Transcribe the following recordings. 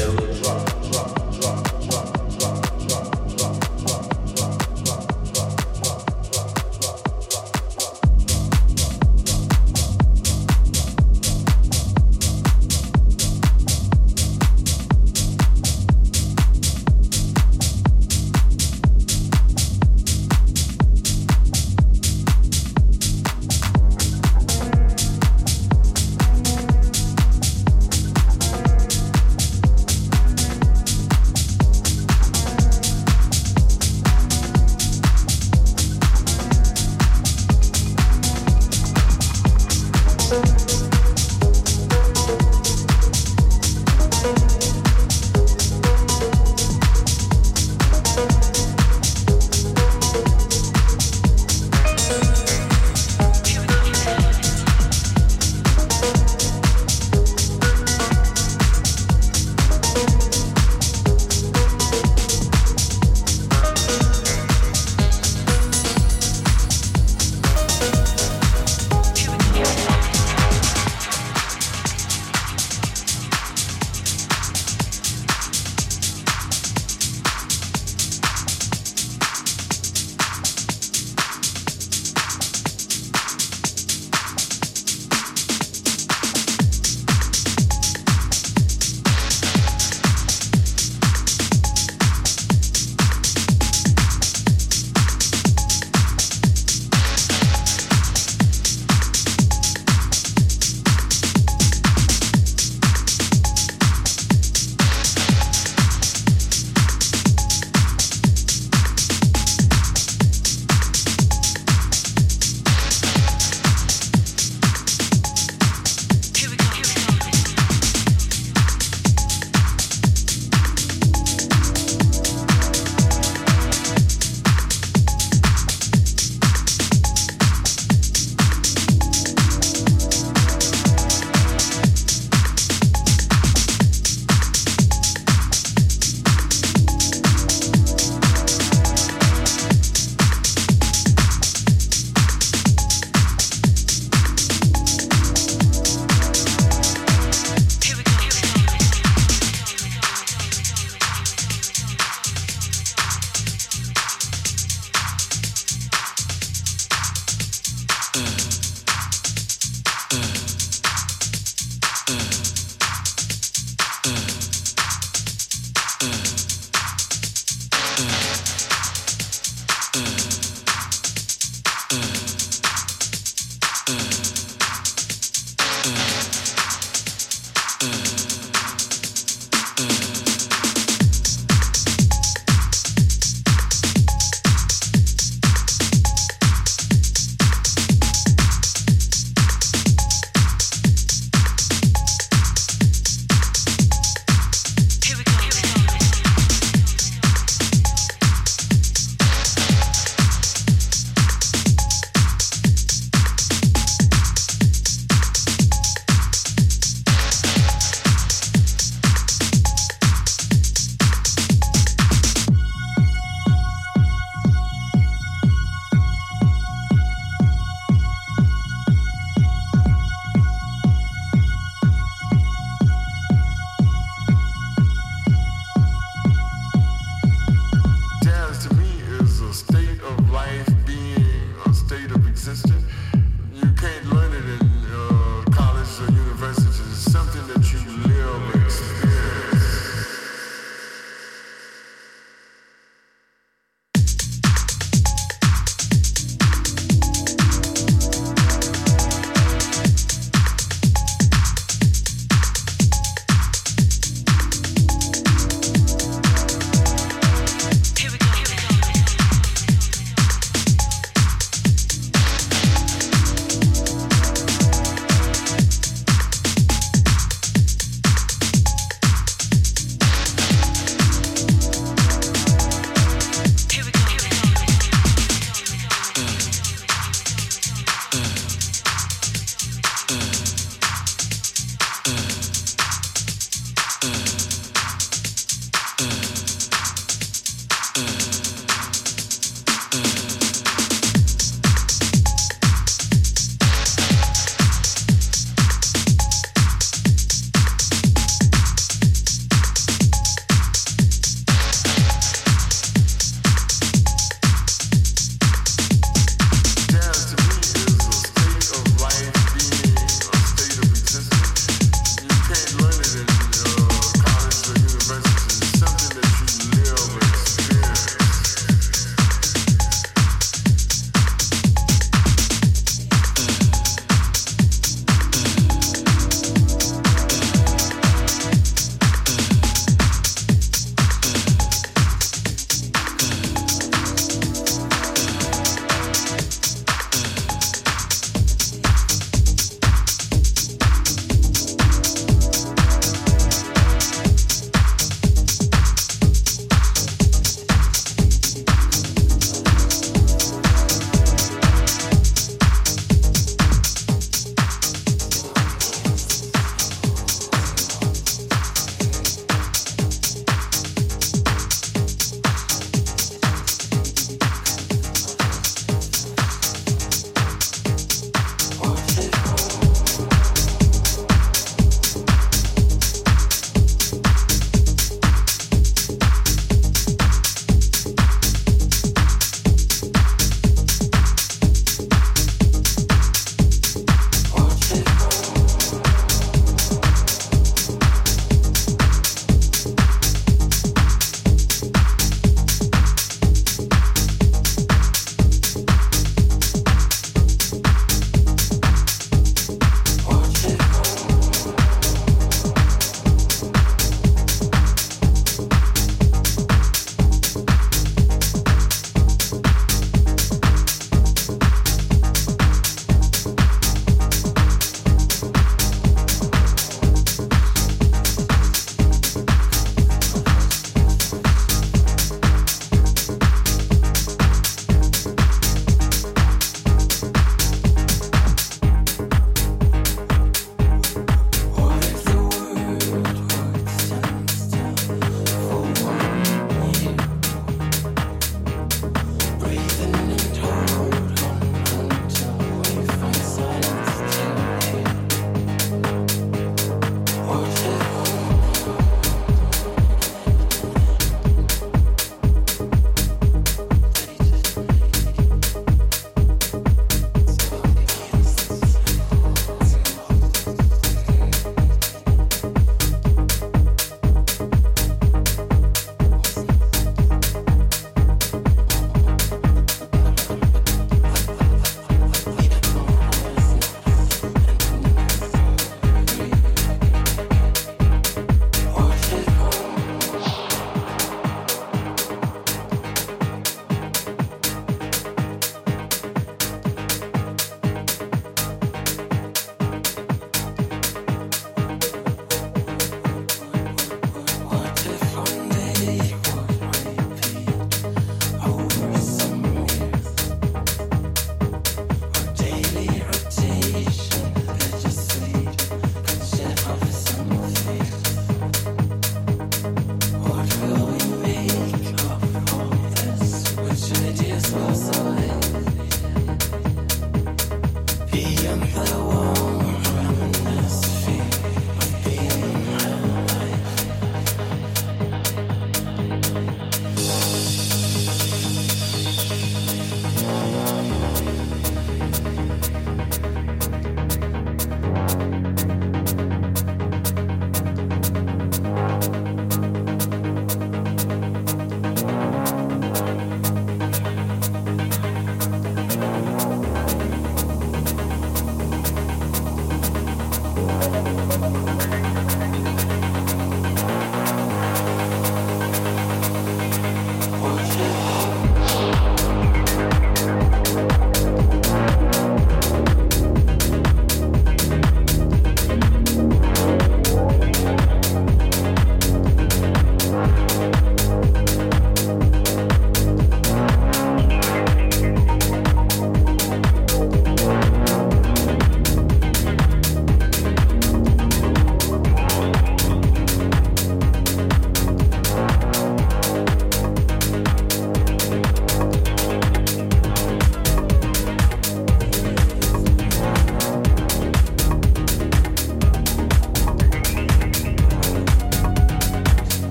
So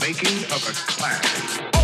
making of a classic.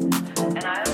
And I